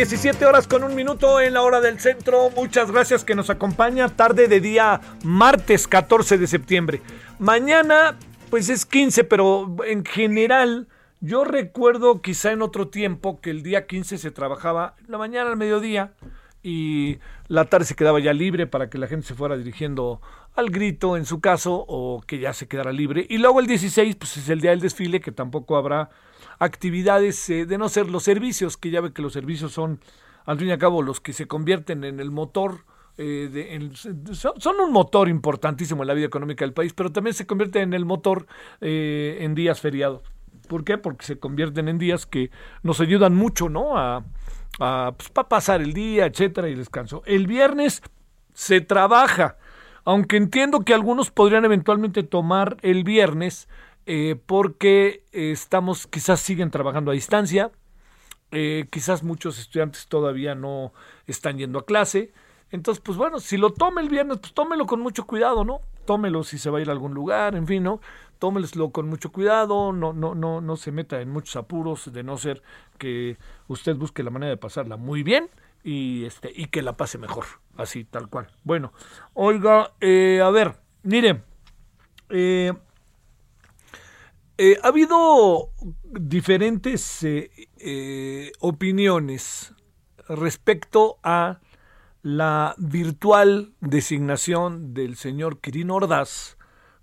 17 horas con un minuto en la hora del centro. Muchas gracias que nos acompaña. Tarde de día martes 14 de septiembre. Mañana, pues es 15, pero en general, yo recuerdo quizá en otro tiempo que el día 15 se trabajaba la mañana al mediodía y la tarde se quedaba ya libre para que la gente se fuera dirigiendo al grito en su caso o que ya se quedara libre. Y luego el 16, pues es el día del desfile que tampoco habrá actividades eh, de no ser los servicios, que ya ve que los servicios son, al fin y al cabo, los que se convierten en el motor. eh, son un motor importantísimo en la vida económica del país, pero también se convierten en el motor eh, en días feriados. ¿Por qué? Porque se convierten en días que nos ayudan mucho, ¿no? A, a pues, pa pasar el día, etcétera, y descanso. El viernes se trabaja, aunque entiendo que algunos podrían eventualmente tomar el viernes eh, porque eh, estamos, quizás siguen trabajando a distancia, eh, quizás muchos estudiantes todavía no están yendo a clase. Entonces, pues bueno, si lo tome el viernes, pues tómelo con mucho cuidado, ¿no? Tómelo si se va a ir a algún lugar, en fin, ¿no? Con mucho cuidado, no, no, no, no se meta en muchos apuros, de no ser que usted busque la manera de pasarla muy bien y este, y que la pase mejor, así, tal cual. Bueno, oiga, eh, a ver, mire, eh, eh, ha habido diferentes opiniones respecto a la virtual designación del señor Quirino Ordaz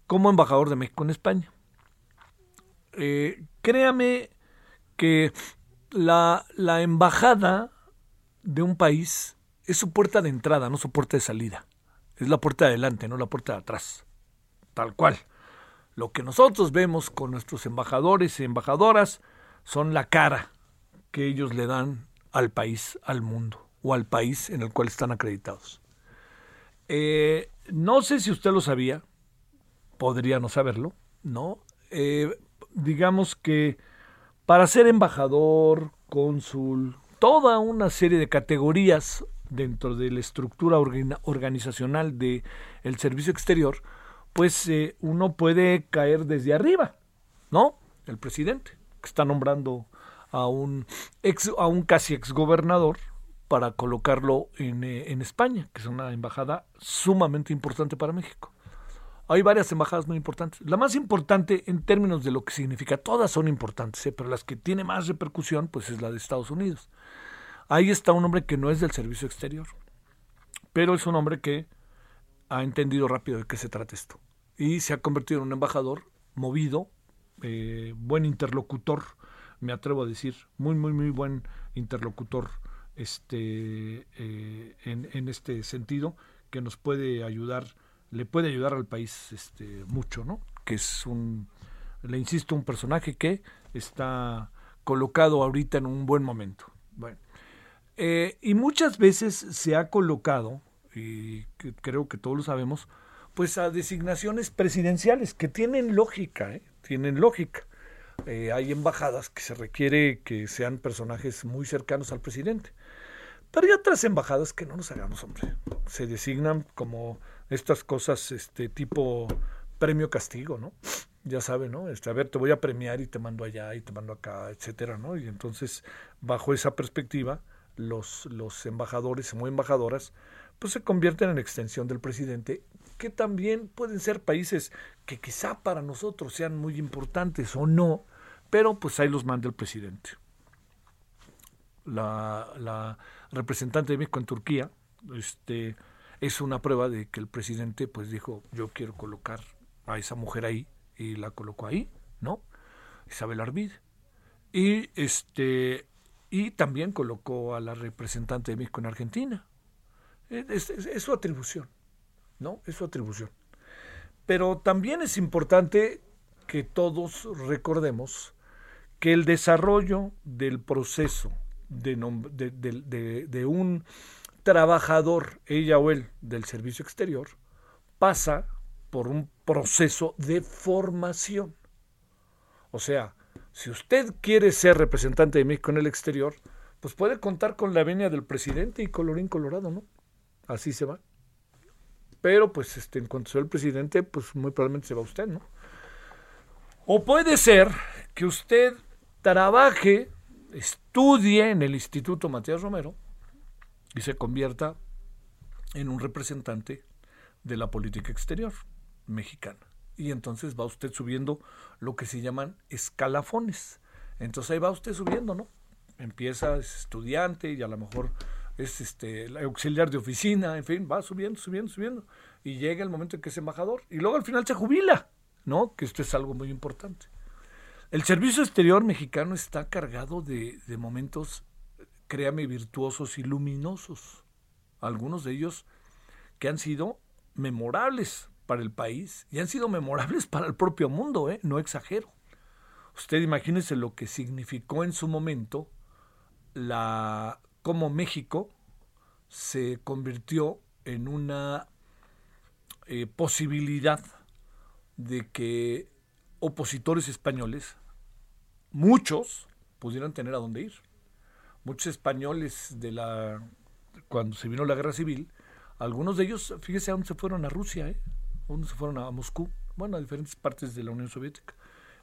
como embajador de México en España. Eh, créame que la, la embajada de un país es su puerta de entrada, no su puerta de salida. Es la puerta de adelante, no la puerta de atrás. Tal cual. Lo que nosotros vemos con nuestros embajadores y embajadoras son la cara que ellos le dan al país, al mundo o al país en el cual están acreditados. Eh, no sé si usted lo sabía, podría no saberlo, ¿no? Eh, digamos que para ser embajador, cónsul, toda una serie de categorías dentro de la estructura orga- organizacional del el servicio exterior, pues eh, uno puede caer desde arriba, ¿no? El presidente, que está nombrando a un, ex, a un casi exgobernador para colocarlo en, eh, en España, que es una embajada sumamente importante para México. Hay varias embajadas muy importantes. La más importante en términos de lo que significa, todas son importantes, ¿eh? pero las que tiene más repercusión, pues es la de Estados Unidos. Ahí está un hombre que no es del servicio exterior, pero es un hombre que ha entendido rápido de qué se trata esto. Y se ha convertido en un embajador movido, eh, buen interlocutor, me atrevo a decir, muy, muy, muy buen interlocutor este, eh, en, en este sentido, que nos puede ayudar, le puede ayudar al país este, mucho, ¿no? Que es un, le insisto, un personaje que está colocado ahorita en un buen momento. Bueno, eh, y muchas veces se ha colocado, y creo que todos lo sabemos, pues a designaciones presidenciales que tienen lógica, ¿eh? tienen lógica. Hay embajadas que se requiere que sean personajes muy cercanos al presidente. Pero hay otras embajadas que no nos hagamos, hombre. Se designan como estas cosas, este tipo premio castigo, ¿no? ya sabe, ¿no? Este, a ver, te voy a premiar y te mando allá y te mando acá, etcétera, ¿no? Y entonces, bajo esa perspectiva, los, los embajadores o embajadoras, pues se convierten en extensión del presidente, que también pueden ser países que quizá para nosotros sean muy importantes o no, pero pues ahí los manda el presidente. La, la representante de México en Turquía, este, es una prueba de que el presidente pues dijo, yo quiero colocar a esa mujer ahí, y la colocó ahí, ¿no? Isabel Arvid. Y este y también colocó a la representante de México en Argentina. Es, es, su atribución, ¿no? Es su atribución. Pero también es importante que todos recordemos que el desarrollo del proceso de, de, de, un trabajador, ella o él, del servicio exterior, pasa por un proceso de formación. O sea, si usted quiere ser representante de México en el exterior, pues puede contar con la venia del presidente y colorín colorado, ¿no? Así se va. Pero pues este, en cuanto sea el presidente, pues muy probablemente se va usted, ¿no? O puede ser que usted trabaje, estudie en el Instituto Matías Romero y se convierta en un representante de la política exterior mexicana. Y entonces va usted subiendo lo que se llaman escalafones. Entonces ahí va usted subiendo, ¿no? Empieza, es estudiante y a lo mejor es este auxiliar de oficina, en fin, va subiendo, subiendo, subiendo. Y llega el momento en que es embajador. Y luego al final se jubila, ¿no? Que esto es algo muy importante. El servicio exterior mexicano está cargado de, momentos, créame, virtuosos y luminosos. Algunos de ellos que han sido memorables para el país y han sido memorables para el propio mundo, ¿eh? no exagero. Usted imagínese lo que significó en su momento la cómo México se convirtió en una eh, posibilidad de que opositores españoles, muchos, pudieran tener a dónde ir. Muchos españoles de la cuando se vino la guerra civil, algunos de ellos, fíjese a dónde se fueron a Rusia, ¿eh? Unos se fueron a Moscú, bueno, a diferentes partes de la Unión Soviética.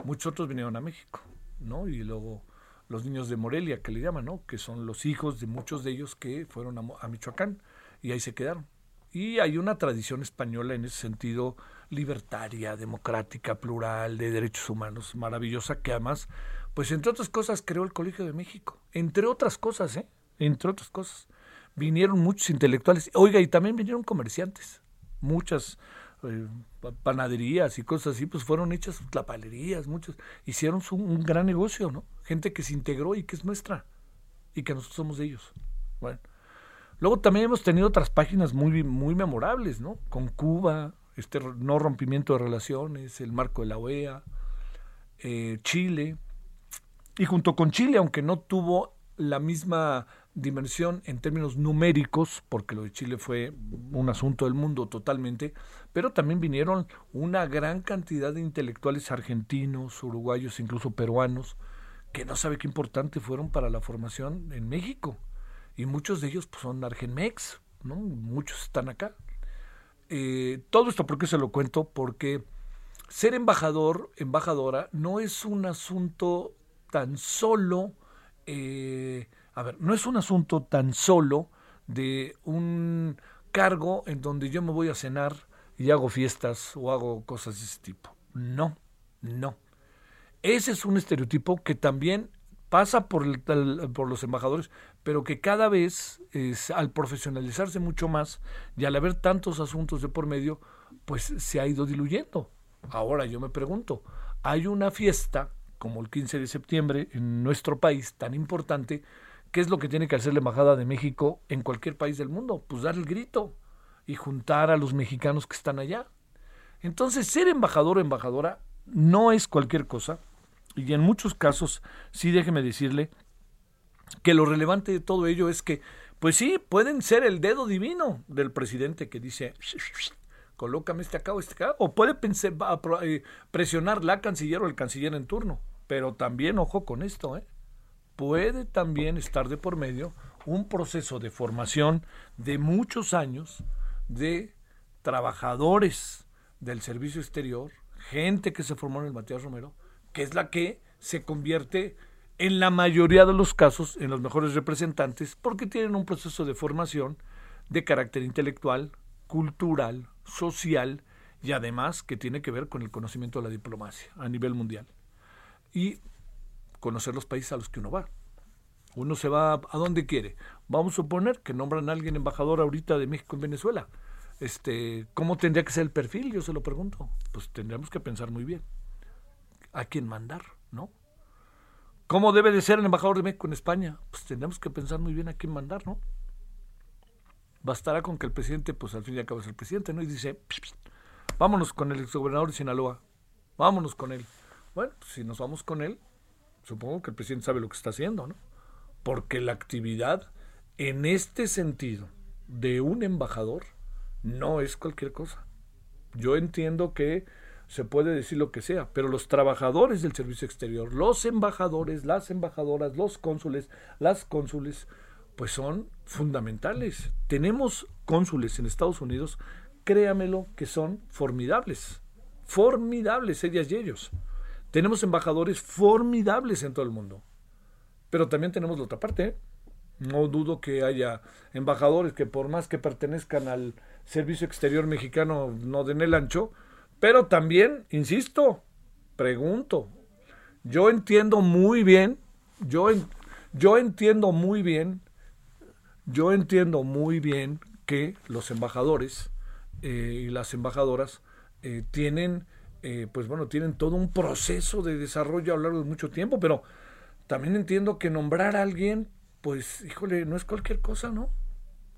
Muchos otros vinieron a México, ¿no? Y luego los niños de Morelia, que le llaman, ¿no? Que son los hijos de muchos de ellos que fueron a, Michoacán y ahí se quedaron. Y hay una tradición española en ese sentido libertaria, democrática, plural, de derechos humanos, maravillosa, que además, pues entre otras cosas, creó el Colegio de México. Entre otras cosas, ¿eh? Entre otras cosas. Vinieron muchos intelectuales. Oiga, y también vinieron comerciantes. Muchas eh, panaderías y cosas así, pues fueron hechas tlapalerías, muchos hicieron un gran negocio, ¿no? Gente que se integró y que es nuestra y que nosotros somos de ellos. Bueno, luego también hemos tenido otras páginas muy muy memorables, ¿no? Con Cuba, este no rompimiento de relaciones, el marco de la OEA, eh, Chile y junto con Chile, aunque no tuvo la misma dimensión en términos numéricos, porque lo de Chile fue un asunto del mundo totalmente, pero también vinieron una gran cantidad de intelectuales argentinos, uruguayos, incluso peruanos, que no sabe qué importante fueron para la formación en México. Y muchos de ellos pues, son argenmex, ¿no? muchos están acá. Eh, todo esto, ¿por qué se lo cuento? Porque ser embajador, embajadora, no es un asunto tan solo eh, a ver, no es un asunto tan solo de un cargo en donde yo me voy a cenar y hago fiestas o hago cosas de ese tipo. No, no. Ese es un estereotipo que también pasa por, por los embajadores, pero que cada vez, al profesionalizarse mucho más y al haber tantos asuntos de por medio, pues se ha ido diluyendo. Ahora yo me pregunto, hay una fiesta como el 15 de septiembre en nuestro país tan importante ¿Qué es lo que tiene que hacer la Embajada de México en cualquier país del mundo? Pues dar el grito y juntar a los mexicanos que están allá. Entonces, ser embajador o embajadora no es cualquier cosa. Y en muchos casos, sí déjeme decirle que lo relevante de todo ello es que, pues sí, pueden ser el dedo divino del presidente que dice, colócame este acá o este acá, o puede pensar, eh, presionar la canciller o el canciller en turno. Pero también, ojo con esto, ¿eh? puede también estar de por medio un proceso de formación de muchos años de trabajadores del servicio exterior, gente que se formó en el Matías Romero, que es la que se convierte en la mayoría de los casos en los mejores representantes porque tienen un proceso de formación de carácter intelectual, cultural, social y además que tiene que ver con el conocimiento de la diplomacia a nivel mundial y conocer los países a los que uno va. Uno se va a donde quiere. Vamos a suponer que nombran a alguien embajador ahorita de México en Venezuela. Este, ¿Cómo tendría que ser el perfil? Yo se lo pregunto. Pues tendríamos que pensar muy bien. ¿A quién mandar? ¿No? ¿Cómo debe de ser el embajador de México en España? Pues tendríamos que pensar muy bien a quién mandar, ¿no? Bastará con que el presidente, pues al fin y al cabo es el presidente, ¿no? Y dice, vámonos con el exgobernador de Sinaloa, vámonos con él. Bueno, pues, si nos vamos con él, supongo que el presidente sabe lo que está haciendo, ¿no? Porque la actividad en este sentido de un embajador no es cualquier cosa. Yo entiendo que se puede decir lo que sea, pero los trabajadores del servicio exterior, los embajadores, las embajadoras, los cónsules, las cónsules, pues son fundamentales. Tenemos cónsules en Estados Unidos, créamelo, que son formidables, formidables ellas y ellos. Tenemos embajadores formidables en todo el mundo, pero también tenemos la otra parte. ¿eh? No dudo que haya embajadores que por más que pertenezcan al servicio exterior mexicano no den el ancho, pero también, insisto, pregunto, yo entiendo muy bien, yo, yo entiendo muy bien, yo entiendo muy bien que los embajadores eh, y las embajadoras eh, tienen, eh, pues bueno, tienen todo un proceso de desarrollo a lo largo de mucho tiempo, pero también entiendo que nombrar a alguien, pues, híjole, no es cualquier cosa, ¿no?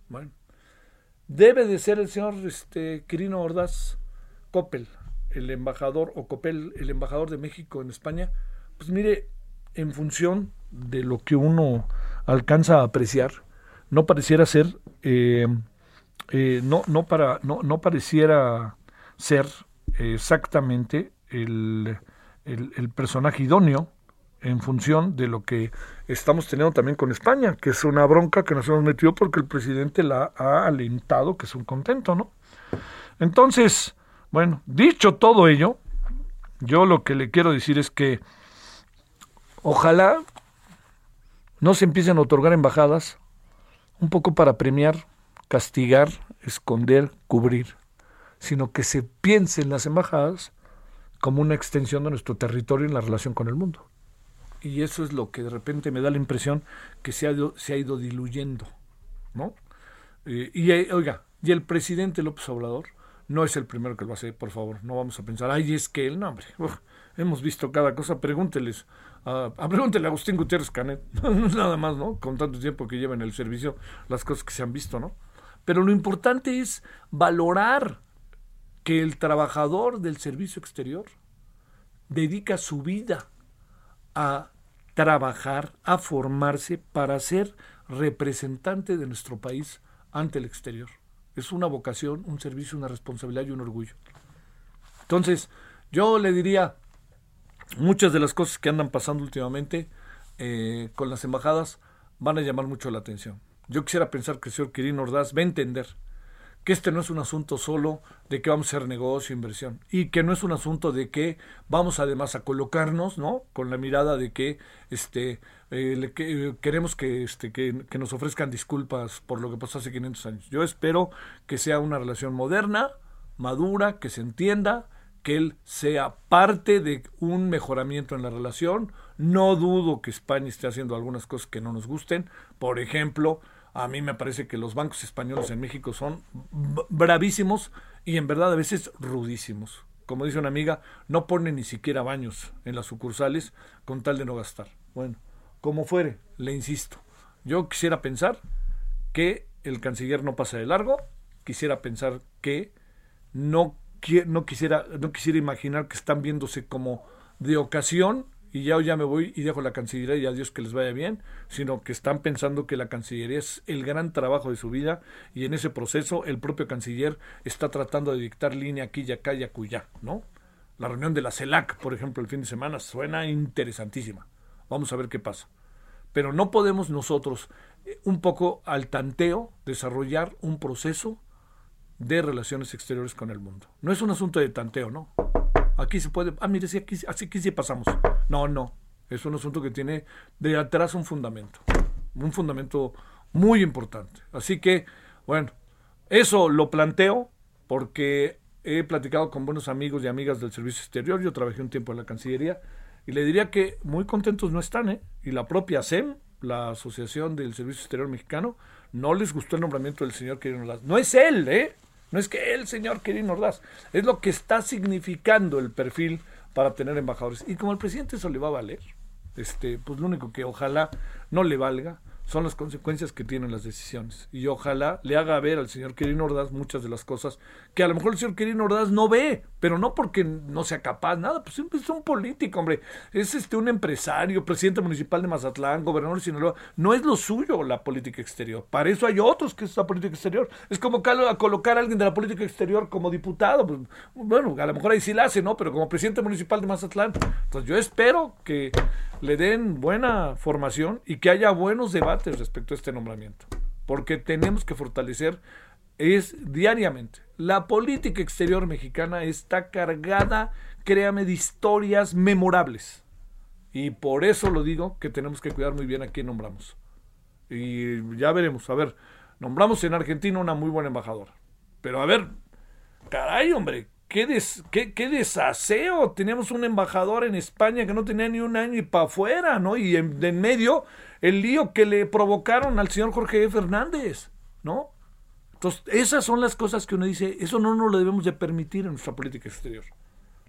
Bueno, debe de ser el señor este, Quirino Ordaz Coppel, el embajador, o Copel, el embajador de México en España, pues mire, en función de lo que uno alcanza a apreciar, no pareciera ser, eh, eh, no, no, para, no, no pareciera ser exactamente el, el, personaje idóneo en función de lo que estamos teniendo también con España, que es una bronca que nos hemos metido porque el presidente la ha alentado, que es un contento, ¿no? Entonces, bueno, dicho todo ello, yo lo que le quiero decir es que ojalá no se empiecen a otorgar embajadas un poco para premiar, castigar, esconder, cubrir, sino que se piensen las embajadas como una extensión de nuestro territorio en la relación con el mundo. Y eso es lo que de repente me da la impresión que se ha ido, se ha ido diluyendo, ¿no? Eh, y eh, oiga, y el presidente López Obrador no es el primero que lo hace, por favor. No vamos a pensar, ay, es que él, no, hombre. hemos visto cada cosa. Pregúnteles, a, pregúntele a Agustín Gutiérrez Canet. nada más, ¿no? Con tanto tiempo que lleva en el servicio, las cosas que se han visto, ¿no? Pero lo importante es valorar que el trabajador del servicio exterior dedica su vida a trabajar, a formarse para ser representante de nuestro país ante el exterior. Es una vocación, un servicio, una responsabilidad y un orgullo. Entonces, yo le diría, muchas de las cosas que andan pasando últimamente eh, con las embajadas van a llamar mucho la atención. Yo quisiera pensar que el señor Quirino Ordaz va a entender que este no es un asunto solo de que vamos a hacer negocio, inversión, y que no es un asunto de que vamos además a colocarnos, ¿no? Con la mirada de que este eh, que, queremos que este que, que, nos ofrezcan disculpas por lo que pasó hace 500 años. Yo espero que sea una relación moderna, madura, que se entienda, que él sea parte de un mejoramiento en la relación. No dudo que España esté haciendo algunas cosas que no nos gusten, por ejemplo, a mí me parece que los bancos españoles en México son bravísimos y en verdad a veces rudísimos. Como dice una amiga, no ponen ni siquiera baños en las sucursales con tal de no gastar. Bueno, como fuere, le insisto. Yo quisiera pensar que el canciller no pasa de largo, quisiera pensar que no, no, quisiera, no quisiera imaginar que están viéndose como de ocasión y ya, ya me voy y dejo la Cancillería y adiós que les vaya bien, sino que están pensando que la Cancillería es el gran trabajo de su vida y en ese proceso el propio canciller está tratando de dictar línea aquí y acá y acullá, ¿no? La reunión de la CELAC, por ejemplo, el fin de semana suena interesantísima. Vamos a ver qué pasa. Pero no podemos nosotros, eh, un poco al tanteo, desarrollar un proceso de relaciones exteriores con el mundo. No es un asunto de tanteo, ¿no? aquí se puede, ah, mire, sí, aquí, así que sí pasamos. No, no, es un asunto que tiene de atrás un fundamento, un fundamento muy importante. Así que, bueno, eso lo planteo porque he platicado con buenos amigos y amigas del servicio exterior, yo trabajé un tiempo en la Cancillería, y le diría que muy contentos no están, ¿eh? Y la propia SEM, la Asociación del Servicio Exterior Mexicano, no les gustó el nombramiento del señor Quirino Ordaz. No es él, ¿eh? No es que el señor Quirino Ordaz, es lo que está significando el perfil para tener embajadores. Y como el presidente eso le va a valer, este, pues lo único que ojalá no le valga son las consecuencias que tienen las decisiones. Y ojalá le haga ver al señor Quirino Ordaz muchas de las cosas que a lo mejor el señor Quirino Ordaz no ve, pero no porque no sea capaz, nada, pues es un político, hombre. Es este un empresario, presidente municipal de Mazatlán, gobernador de Sinaloa. No es lo suyo la política exterior. Para eso hay otros que es la política exterior. Es como colocar a alguien de la política exterior como diputado. Pues, bueno, a lo mejor ahí sí la hace, ¿no? Pero como presidente municipal de Mazatlán. Entonces yo espero que le den buena formación y que haya buenos debates respecto a este nombramiento. Porque tenemos que fortalecer es diariamente. La política exterior mexicana está cargada, créame, de historias memorables. Y por eso lo digo que tenemos que cuidar muy bien a quién nombramos. Y ya veremos. A ver, nombramos en Argentina una muy buena embajadora. Pero a ver, caray, hombre, qué, qué, desaseo. Teníamos un embajador en España que no tenía ni un año y para afuera, ¿no? Y en, en, medio el lío que le provocaron al señor Jorge Fernández, ¿no? Entonces, esas son las cosas que uno dice, eso no nos lo debemos de permitir en nuestra política exterior.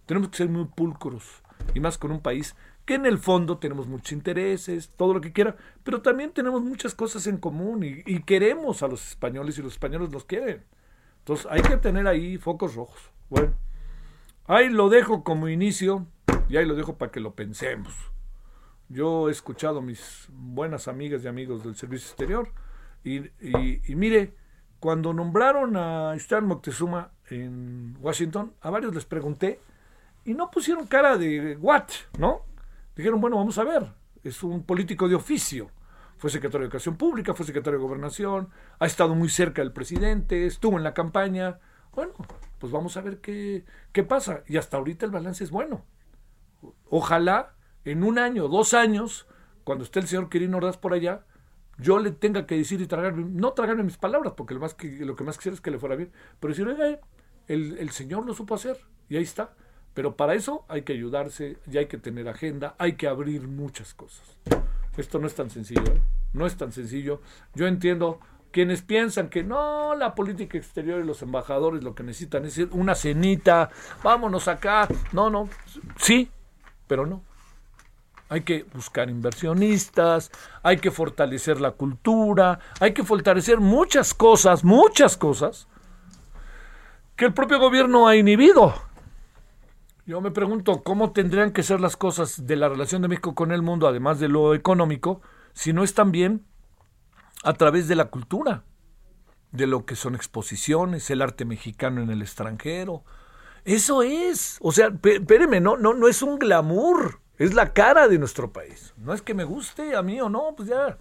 Tenemos que ser muy pulcros, y más con un país que en el fondo tenemos muchos intereses, todo lo que quiera, pero también tenemos muchas cosas en común y, y queremos a los españoles y los españoles los quieren. Entonces, hay que tener ahí focos rojos. Bueno, ahí lo dejo como inicio y ahí lo dejo para que lo pensemos. Yo he escuchado a mis buenas amigas y amigos del servicio exterior y, mire, cuando nombraron a Stan Moctezuma en Washington, a varios les pregunté y no pusieron cara de what, ¿no? Dijeron, bueno, vamos a ver, es un político de oficio. Fue secretario de Educación Pública, fue secretario de Gobernación, ha estado muy cerca del presidente, estuvo en la campaña. Bueno, pues vamos a ver qué, qué pasa. Y hasta ahorita el balance es bueno. Ojalá en un año, dos años, cuando esté el señor Quirino Ordaz por allá, yo le tenga que decir y tragarme, no tragarme mis palabras, porque lo, más que, lo que más quisiera es que le fuera bien, pero decir, oiga, el, el señor lo supo hacer, y ahí está. Pero para eso hay que ayudarse, y hay que tener agenda, hay que abrir muchas cosas. Esto no es tan sencillo, ¿eh? no es tan sencillo. Yo entiendo quienes piensan que no, la política exterior y los embajadores lo que necesitan es una cenita, vámonos acá. No, no, sí, pero no. Hay que buscar inversionistas, hay que fortalecer la cultura, hay que fortalecer muchas cosas, muchas cosas que el propio gobierno ha inhibido. Yo me pregunto cómo tendrían que ser las cosas de la relación de México con el mundo, además de lo económico, si no están bien a través de la cultura, de lo que son exposiciones, el arte mexicano en el extranjero. Eso es, o sea, espéreme, no, no, no es un glamour, es la cara de nuestro país. No es que me guste a mí o no, pues ya.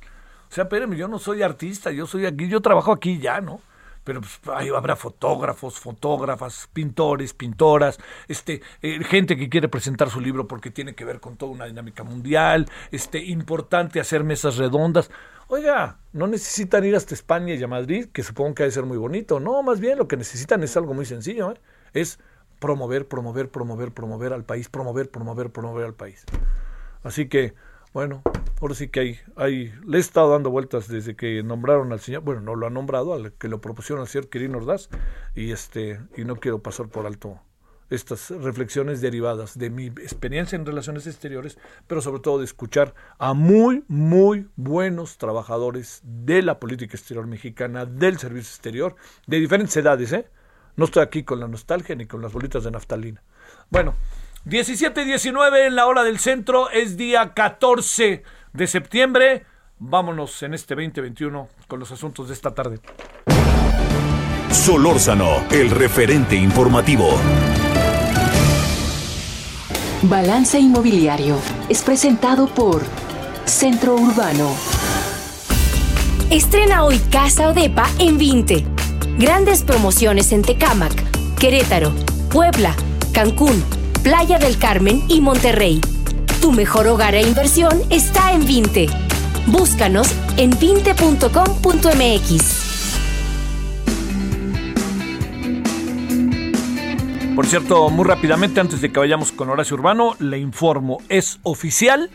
O sea, espéreme, yo no soy artista, yo soy aquí, yo trabajo aquí ya, ¿no? pero pues, ahí habrá fotógrafos, fotógrafas, pintores, pintoras, este, eh, gente que quiere presentar su libro porque tiene que ver con toda una dinámica mundial, este, importante hacer mesas redondas. Oiga, no necesitan ir hasta España y a Madrid, que supongo que ha de ser muy bonito. No, más bien lo que necesitan es algo muy sencillo, ¿eh? es promover, promover, promover, promover al país, promover, promover, promover al país. Así que, bueno, ahora sí que hay, hay, le he estado dando vueltas desde que nombraron al señor, bueno, no lo ha nombrado, al que lo propusieron al señor Quirino Ordaz, y este, y no quiero pasar por alto estas reflexiones derivadas de mi experiencia en relaciones exteriores, pero sobre todo de escuchar a muy, muy buenos trabajadores de la política exterior mexicana, del servicio exterior, de diferentes edades, ¿eh? No estoy aquí con la nostalgia ni con las bolitas de naftalina. Bueno, 17 y 19 en la hora del centro, es día 14 de septiembre. Vámonos en este 2021 con los asuntos de esta tarde. Solórzano, el referente informativo. Balance Inmobiliario es presentado por Centro Urbano. Estrena hoy Casa Odepa en 20. Grandes promociones en Tecámac, Querétaro, Puebla, Cancún, Playa del Carmen y Monterrey. Tu mejor hogar e inversión está en Vinte. Búscanos en vinte.com.mx. Por cierto, muy rápidamente, antes de que vayamos con Horacio Urbano, le informo, es oficial,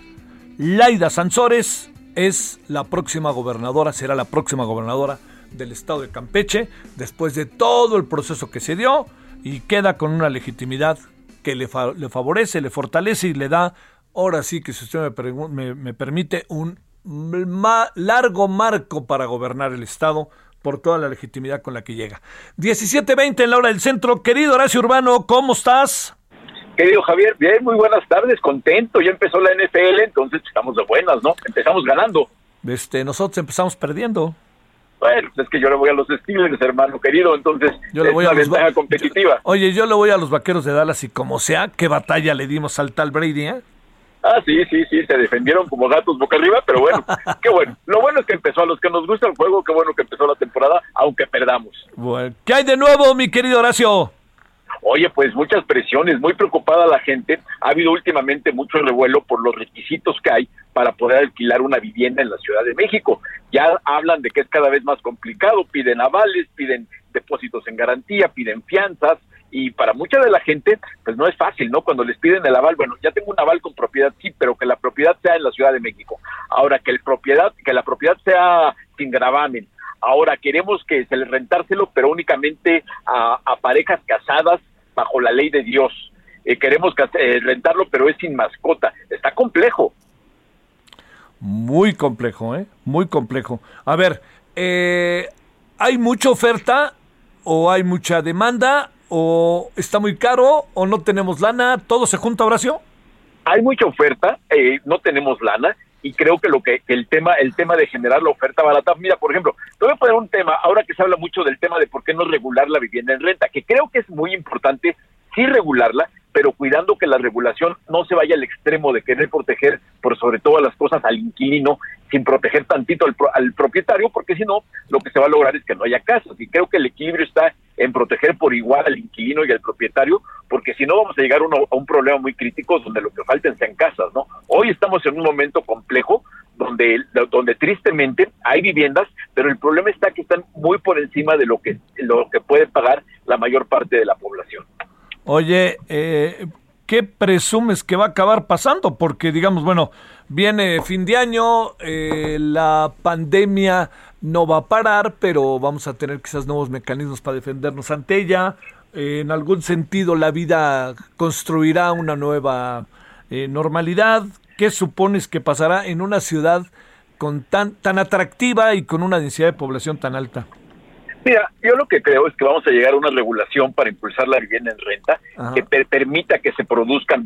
Laida Sansores es la próxima gobernadora, será la próxima gobernadora del estado de Campeche, después de todo el proceso que se dio, y queda con una legitimidad que le, le favorece, le fortalece y le da, ahora sí que si usted me, me permite, un largo marco para gobernar el estado por toda la legitimidad con la que llega. 17.20 en la hora del centro. Querido Horacio Urbano, ¿cómo estás? Querido Javier, bien, muy buenas tardes, contento, ya empezó la NFL, entonces estamos de buenas, ¿no? Empezamos ganando. Este, nosotros empezamos perdiendo. Bueno, es que yo le voy a los Steelers, hermano querido, entonces yo le voy a ventaja competitiva. Oye, yo le voy a los Vaqueros de Dallas y como sea, qué batalla le dimos al tal Brady, ¿eh? Ah, sí, sí, sí, se defendieron como gatos boca arriba, pero bueno, qué bueno. Lo bueno es que empezó, a los que nos gusta el juego, qué bueno que empezó la temporada, aunque perdamos. Bueno, ¿qué hay de nuevo, mi querido Horacio? Oye, pues muchas presiones, muy preocupada la gente. Ha habido últimamente mucho revuelo por los requisitos que hay para poder alquilar una vivienda en la Ciudad de México. Ya hablan de que es cada vez más complicado, piden avales, piden depósitos en garantía, piden fianzas, y para mucha de la gente pues no es fácil, ¿no? Cuando les piden el aval, bueno, ya tengo un aval con propiedad, sí, pero que la propiedad sea en la Ciudad de México. Ahora que el propiedad que la propiedad sea sin gravamen. Ahora queremos que se le rentárselo, pero únicamente a, parejas casadas bajo la ley de Dios. Eh, queremos eh, rentarlo, pero es sin mascota. Está complejo. Muy complejo, ¿eh? Muy complejo. A ver, eh, ¿hay mucha oferta o hay mucha demanda o está muy caro o no tenemos lana, todo se junta, Horacio. Hay mucha oferta, eh, no tenemos lana y creo que lo que, el tema el tema de generar la oferta barata, mira, por ejemplo, te voy a poner un tema, ahora que se habla mucho del tema de por qué no regular la vivienda en renta, que creo que es muy importante sí regularla, pero cuidando que la regulación no se vaya al extremo de querer proteger por sobre todas las cosas al inquilino sin proteger tantito al, propietario, porque si no, lo que se va a lograr es que no haya casas. Y creo que el equilibrio está en proteger por igual al inquilino y al propietario, porque si no vamos a llegar a un problema muy crítico donde lo que falten sean casas, ¿no? Hoy estamos en un momento complejo donde, donde tristemente hay viviendas, pero el problema está que están muy por encima de lo que, lo que puede pagar la mayor parte de la población. Oye, eh, ¿qué presumes que va a acabar pasando? Porque, digamos, bueno, viene fin de año, eh, la pandemia no va a parar, pero vamos a tener quizás nuevos mecanismos para defendernos ante ella. Eh, en algún sentido, la vida construirá una nueva normalidad. ¿Qué supones que pasará en una ciudad con tan, tan atractiva y con una densidad de población tan alta? Mira, yo lo que creo es que vamos a llegar a una regulación para impulsar la vivienda en renta que permita que se produzcan,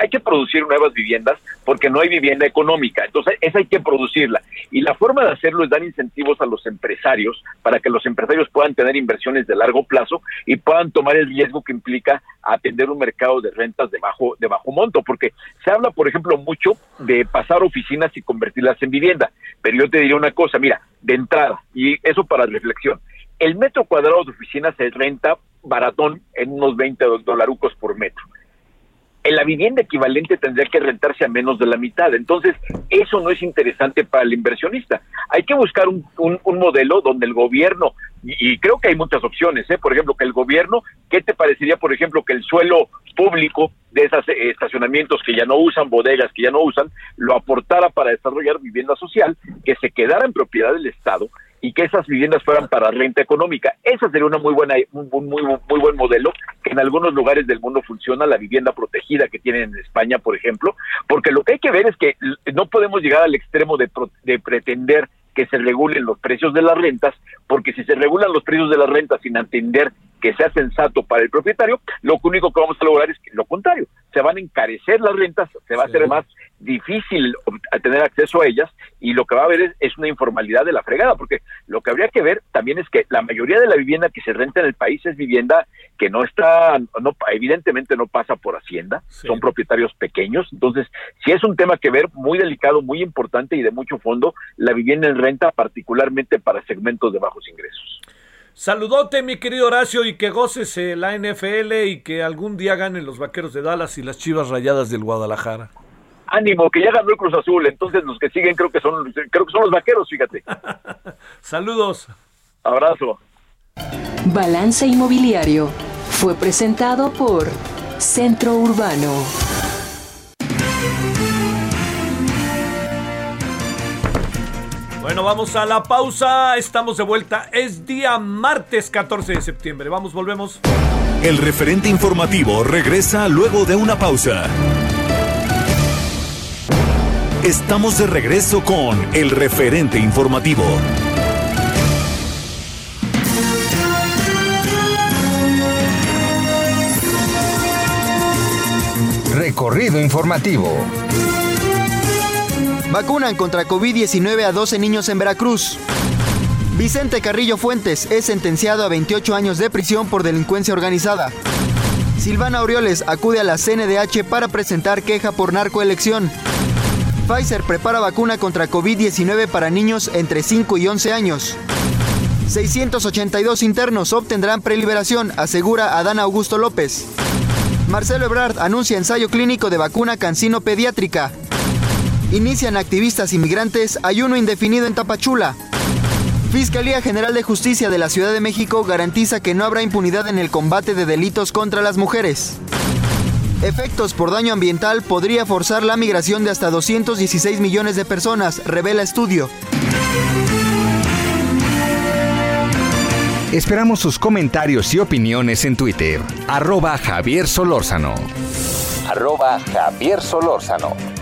hay que producir nuevas viviendas porque no hay vivienda económica, entonces esa hay que producirla. Y la forma de hacerlo es dar incentivos a los empresarios para que los empresarios puedan tener inversiones de largo plazo y puedan tomar el riesgo que implica atender un mercado de rentas de bajo, de bajo monto, porque se habla, por ejemplo, mucho de pasar oficinas y convertirlas en vivienda, pero yo te diría una cosa, mira, de entrada, y eso para reflexión, el metro cuadrado de oficina se renta baratón en unos 20 dolarucos por metro. En la vivienda equivalente tendría que rentarse a menos de la mitad. Entonces, eso no es interesante para el inversionista. Hay que buscar un, modelo donde el gobierno, y, creo que hay muchas opciones, ¿eh? por ejemplo, que el gobierno, ¿qué te parecería, por ejemplo, que el suelo público de esos eh, estacionamientos que ya no usan, bodegas que ya no usan, lo aportara para desarrollar vivienda social, que se quedara en propiedad del Estado y que esas viviendas fueran para renta económica. Esa sería una muy buena, un muy, muy buen modelo que en algunos lugares del mundo funciona, la vivienda protegida que tienen en España, por ejemplo, porque lo que hay que ver es que no podemos llegar al extremo de, de pretender que se regulen los precios de las rentas, porque si se regulan los precios de las rentas sin entender que sea sensato para el propietario, lo único que vamos a lograr es que lo contrario, se van a encarecer las rentas, se va a hacer más difícil tener acceso a ellas y lo que va a haber es, una informalidad de la fregada, porque lo que habría que ver también es que la mayoría de la vivienda que se renta en el país es vivienda que no está, no, evidentemente no pasa por Hacienda, son propietarios pequeños, entonces si es un tema que ver muy delicado, muy importante y de mucho fondo, la vivienda en renta particularmente para segmentos de bajos ingresos. Saludote, mi querido Horacio, y que goces eh, la NFL y que algún día ganen los vaqueros de Dallas y las chivas rayadas del Guadalajara. Ánimo, que ya ganó el Cruz Azul, entonces los que siguen creo que son, creo que son los vaqueros, fíjate. Saludos. Abrazo. Balance Inmobiliario fue presentado por Centro Urbano. Bueno, vamos a la pausa. Estamos de vuelta. Es día martes 14 de septiembre. Vamos, volvemos. El referente informativo regresa luego de una pausa. Estamos de regreso con el referente informativo. Recorrido informativo. Vacunan contra COVID-19 a 12 niños en Veracruz. Vicente Carrillo Fuentes es sentenciado a 28 años de prisión por delincuencia organizada. Silvana Aureoles acude a la CNDH para presentar queja por narcoelección. Pfizer prepara vacuna contra COVID-19 para niños entre 5 y 11 años. 682 internos obtendrán preliberación, asegura Adán Augusto López. Marcelo Ebrard anuncia ensayo clínico de vacuna cancino pediátrica. Inician activistas inmigrantes ayuno indefinido en Tapachula. Fiscalía General de Justicia de la Ciudad de México garantiza que no habrá impunidad en el combate de delitos contra las mujeres. Efectos por daño ambiental podría forzar la migración de hasta 216 millones de personas, revela estudio. Esperamos sus comentarios y opiniones en Twitter. Arroba Javier Solórzano. Arroba Javier Solórzano.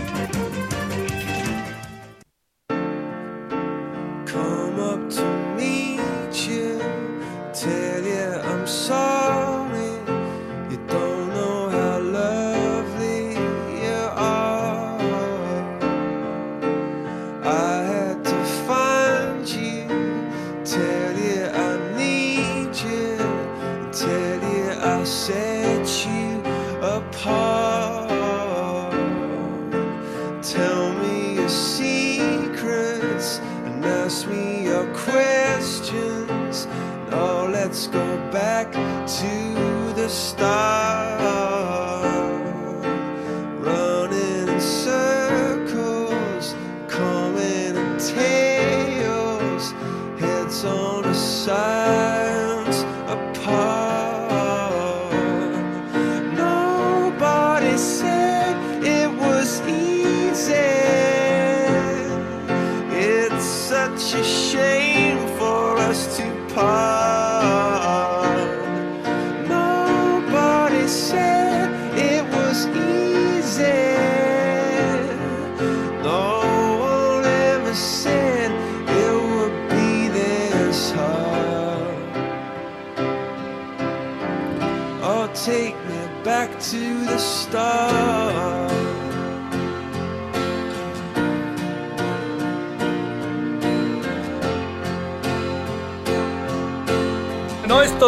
side.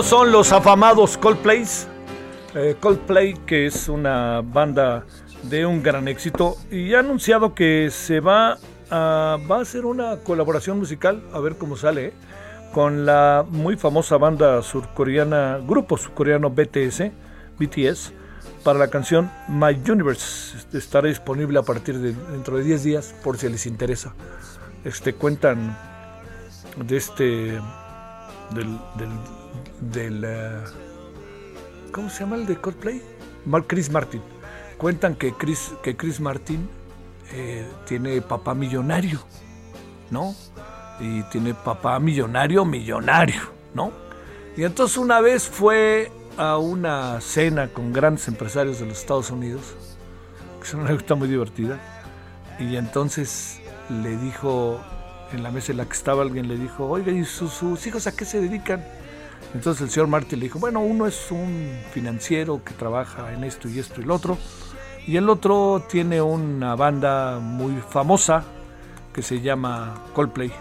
Son los afamados Coldplays. Eh, Coldplay, que es una banda de un gran éxito y ha anunciado que se va a, va a hacer una colaboración musical, a ver cómo sale, con la muy famosa banda surcoreana, grupo surcoreano BTS, BTS, para la canción My Universe. Este, estará disponible a partir de dentro de 10 días, por si les interesa. Este, cuentan de este, del... Eh, ¿Cómo se llama el de Coldplay? Chris Martin. Cuentan que Chris, que Chris Martin eh, tiene papá millonario, ¿no? Y tiene papá millonario, millonario, ¿no? Y entonces una vez fue a una cena con grandes empresarios de los Estados Unidos, que es una cosa muy divertida, y entonces le dijo, en la mesa en la que estaba alguien le dijo, oiga, ¿y sus hijos a qué se dedican? Entonces el señor Martin le dijo, bueno, uno es un financiero que trabaja en esto y esto y lo otro, y el otro tiene una banda muy famosa que se llama Coldplay.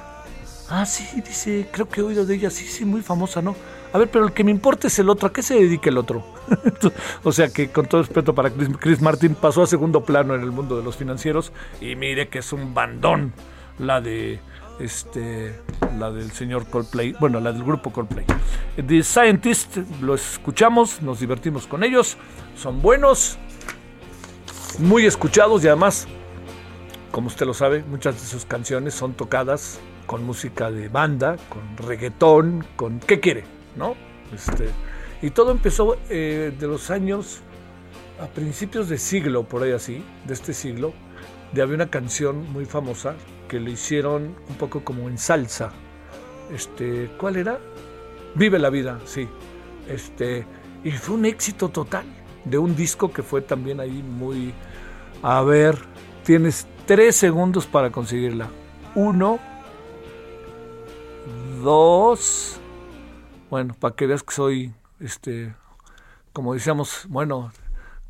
Ah, sí, dice, creo que he oído de ella, sí, sí, muy famosa, ¿no? A ver, pero el que me importa es el otro, ¿a qué se dedica el otro? o sea que con todo respeto para Chris Martin pasó a segundo plano en el mundo de los financieros y mire que es un bandón la de este, la del señor Coldplay, bueno, la del grupo Coldplay. The Scientist, lo escuchamos, nos divertimos con ellos, son buenos, muy escuchados y además, como usted lo sabe, muchas de sus canciones son tocadas con música de banda, con reggaetón, con ¿qué quiere? ¿No? Este, y todo empezó eh, de los años a principios de siglo, por ahí así, de este siglo, de había una canción muy famosa que le hicieron un poco como en salsa. Este, ¿cuál era? Vive la vida, sí. Este, y fue un éxito total de un disco que fue también ahí muy a ver, tienes tres segundos para conseguirla. Uno, dos, bueno, para que veas que soy, este, como decíamos, bueno,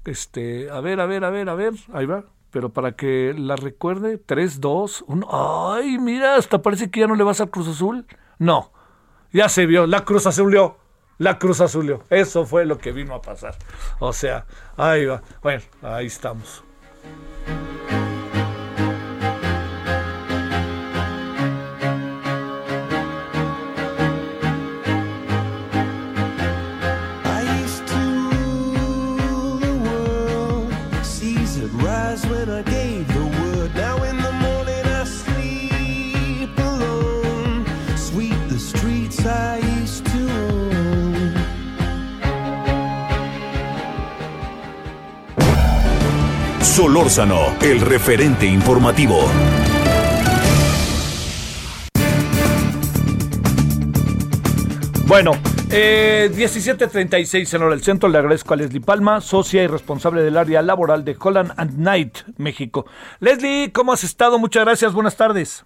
este, a ver, a ver, a ver, a ver, ahí va. Pero para que la recuerde, 3, 2, 1. ¡Ay, mira! Hasta parece que ya no le vas a Cruz Azul. No, ya se vio, la Cruz Azulió. La Cruz Azulió. Eso fue lo que vino a pasar. O sea, ahí va. Bueno, ahí estamos. Solórzano, el referente informativo. Bueno, eh, 17.36 en hora del centro. Le agradezco a Leslie Palma, socia y responsable del área laboral de Holland and Night, México. Leslie, ¿cómo has estado? Muchas gracias, buenas tardes.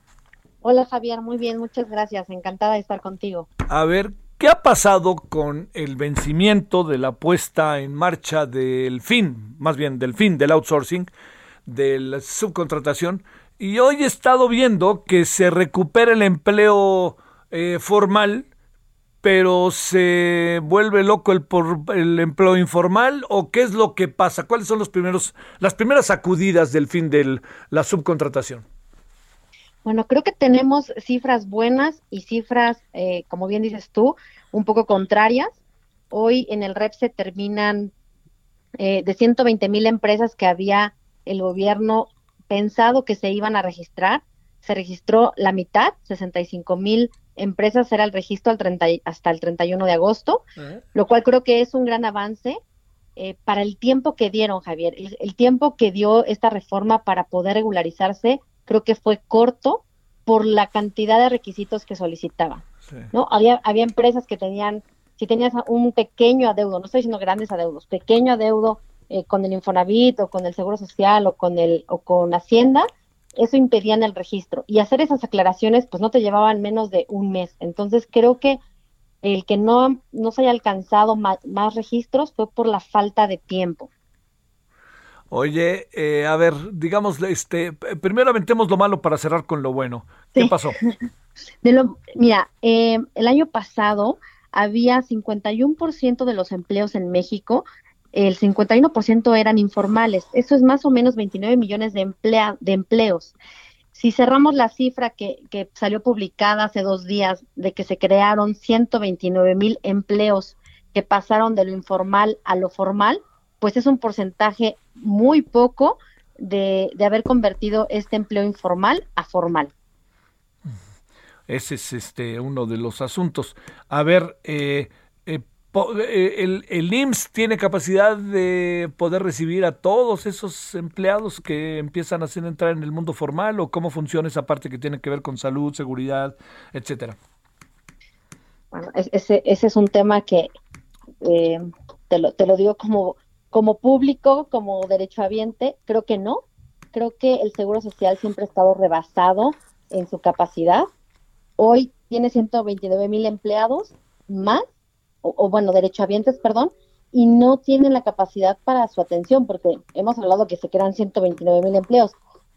Hola Javier, muy bien, muchas gracias. Encantada de estar contigo. A ver, ¿Qué ha pasado con el vencimiento de la puesta en marcha del fin, más bien del fin del outsourcing, de la subcontratación? Y hoy he estado viendo que se recupera el empleo eh, formal, pero se vuelve loco el, por, el empleo informal o qué es lo que pasa? ¿Cuáles son los primeros, las primeras sacudidas del fin de la subcontratación? Bueno, creo que tenemos cifras buenas y cifras, eh, como bien dices tú, un poco contrarias. Hoy en el REP se terminan eh, de 120 mil empresas que había el gobierno pensado que se iban a registrar. Se registró la mitad, 65 mil empresas era el registro al 30, hasta el 31 de agosto, lo cual creo que es un gran avance eh, para el tiempo que dieron, Javier. el, tiempo que dio esta reforma para poder regularizarse creo que fue corto por la cantidad de requisitos que solicitaba. ¿no? Había, había empresas que tenían, si tenías un pequeño adeudo, no estoy diciendo grandes adeudos, pequeño adeudo eh, con el Infonavit o con el Seguro Social o con, el, o con Hacienda, eso impedían el registro. Y hacer esas aclaraciones, pues no te llevaban menos de un mes. Entonces creo que el que no, no se haya alcanzado más registros fue por la falta de tiempo. Oye, eh, a ver, digamos, este, primero aventemos lo malo para cerrar con lo bueno. ¿Qué pasó? De lo, mira, eh, el año pasado había 51% de los empleos en México, el 51% eran informales. Eso es más o menos 29 millones de, emplea, de empleos. Si cerramos la cifra que, que salió publicada hace dos días de que se crearon 129 mil empleos que pasaron de lo informal a lo formal, pues es un porcentaje muy poco de, haber convertido este empleo informal a formal. Ese es este uno de los asuntos. A ver, eh, eh, eh, el, el, IMSS tiene capacidad de poder recibir a todos esos empleados que empiezan a hacer entrar en el mundo formal o cómo funciona esa parte que tiene que ver con salud, seguridad, etcétera. Bueno, ese, ese es un tema que te, lo, te lo digo como como público, como derechohabiente, creo que no. Creo que el Seguro Social siempre ha estado rebasado en su capacidad. Hoy tiene 129 mil empleados más, o, bueno, derechohabientes, perdón, y no tienen la capacidad para su atención, porque hemos hablado que se crean 129 mil empleos.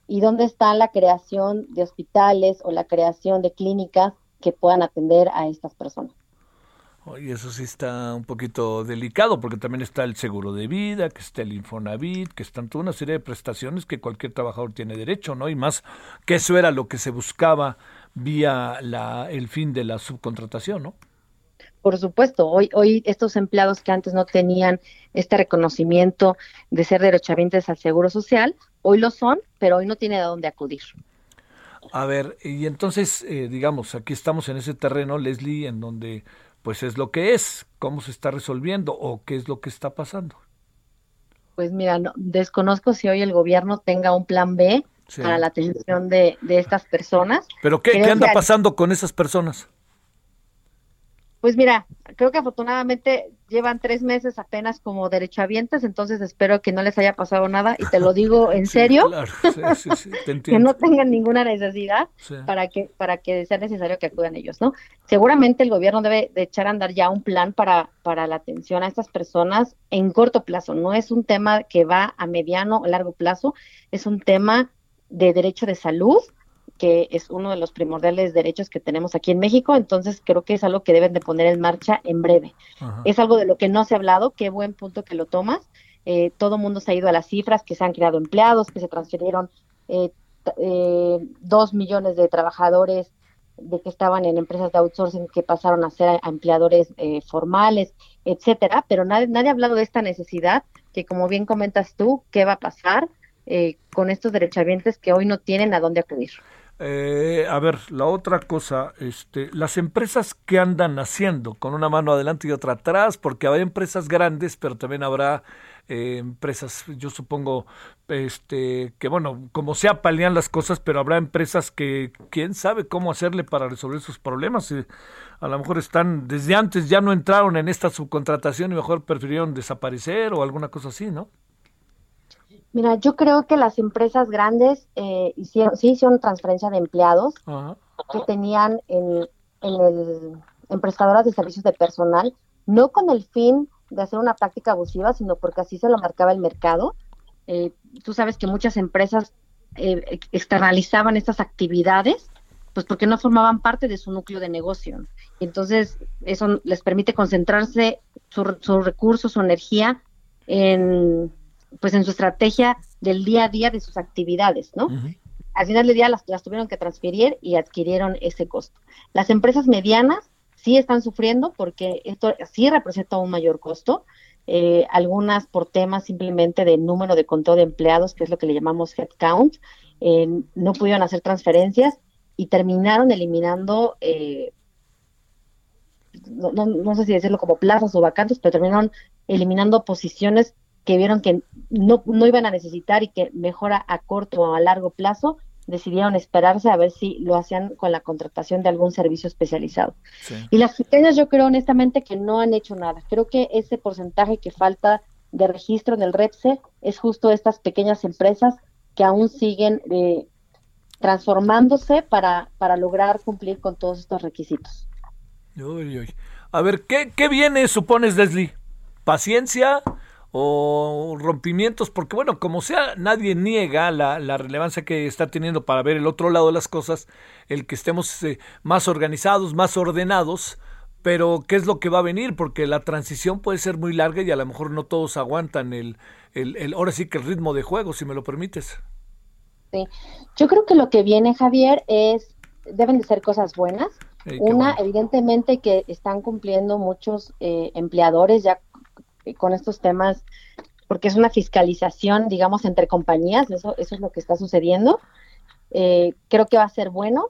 ¿Y dónde está la creación de hospitales o la creación de clínicas que puedan atender a estas personas? Oye, eso sí está un poquito delicado porque también está el seguro de vida, que está el Infonavit, que están toda una serie de prestaciones que cualquier trabajador tiene derecho, ¿no? Y más que eso era lo que se buscaba vía la, el fin de la subcontratación, ¿no? Por supuesto, hoy, hoy estos empleados que antes no tenían este reconocimiento de ser derechohabientes al Seguro Social, hoy lo son, pero hoy no tiene a dónde acudir. A ver, y entonces, eh, digamos, aquí estamos en ese terreno, Leslie, en donde pues es lo que es, cómo se está resolviendo o qué es lo que está pasando. Pues mira, desconozco si hoy el gobierno tenga un plan B para la atención de, de estas personas. ¿Pero qué, ¿qué anda pasando con esas personas? Pues mira, creo que afortunadamente llevan tres meses apenas como derechohabientes, entonces espero que no les haya pasado nada y te lo digo en serio, que no tengan ninguna necesidad para que para que sea necesario que acudan ellos, ¿no? Seguramente el gobierno debe de echar a andar ya un plan para para la atención a estas personas en corto plazo. No es un tema que va a mediano o largo plazo, es un tema de derecho de salud que es uno de los primordiales derechos que tenemos aquí en México, entonces creo que es algo que deben de poner en marcha en breve. Es algo de lo que no se ha hablado, qué buen punto que lo tomas. Eh, todo mundo se ha ido a las cifras, que se han creado empleados, que se transfirieron eh, eh, dos millones de trabajadores de que estaban en empresas de outsourcing que pasaron a ser empleadores formales, etcétera, pero nadie, nadie ha hablado de esta necesidad que como bien comentas tú, ¿qué va a pasar con estos derechohabientes que hoy no tienen a dónde acudir? Eh, a ver, la otra cosa, este, las empresas que andan haciendo con una mano adelante y otra atrás, porque habrá empresas grandes, pero también habrá eh, empresas, yo supongo, este, que bueno, como sea palian las cosas, pero habrá empresas que quién sabe cómo hacerle para resolver sus problemas. y a lo mejor están, desde antes ya no entraron en esta subcontratación y mejor prefirieron desaparecer o alguna cosa así, ¿no? Mira, yo creo que las empresas grandes eh, hicieron, sí hicieron transferencia de empleados que tenían en, el, en prestadoras de servicios de personal, no con el fin de hacer una práctica abusiva, sino porque así se lo marcaba el mercado. Eh, tú sabes que muchas empresas eh, externalizaban estas actividades, pues porque no formaban parte de su núcleo de negocio. Entonces, eso les permite concentrarse su, su recurso, su energía en pues en su estrategia del día a día de sus actividades, ¿no? Al final del día las, tuvieron que transferir y adquirieron ese costo. Las empresas medianas sí están sufriendo porque esto sí representa un mayor costo. Eh, algunas por temas simplemente de número de control de empleados, que es lo que le llamamos headcount, eh, no pudieron hacer transferencias y terminaron eliminando, eh, no, no, sé si decirlo como plazas o vacantes, pero terminaron eliminando posiciones que vieron que no, no iban a necesitar y que mejora a corto o a largo plazo, decidieron esperarse a ver si lo hacían con la contratación de algún servicio especializado. Y las pequeñas yo creo honestamente que no han hecho nada. Creo que ese porcentaje que falta de registro en el REPSE es justo estas pequeñas empresas que aún siguen eh, transformándose para, para lograr cumplir con todos estos requisitos. A ver, ¿qué, ¿qué viene, supones, Leslie? ¿Paciencia? O rompimientos, porque bueno, como sea, nadie niega la, la, relevancia que está teniendo para ver el otro lado de las cosas, el que estemos eh, más organizados, más ordenados, pero ¿qué es lo que va a venir? Porque la transición puede ser muy larga y a lo mejor no todos aguantan el, el, el ahora sí que el ritmo de juego, si me lo permites. Sí, yo creo que lo que viene, Javier, es, deben de ser cosas buenas. Una, evidentemente que están cumpliendo muchos eh, empleadores ya con estos temas, porque es una fiscalización, digamos, entre compañías, eso, eso es lo que está sucediendo. Eh, creo que va a ser bueno.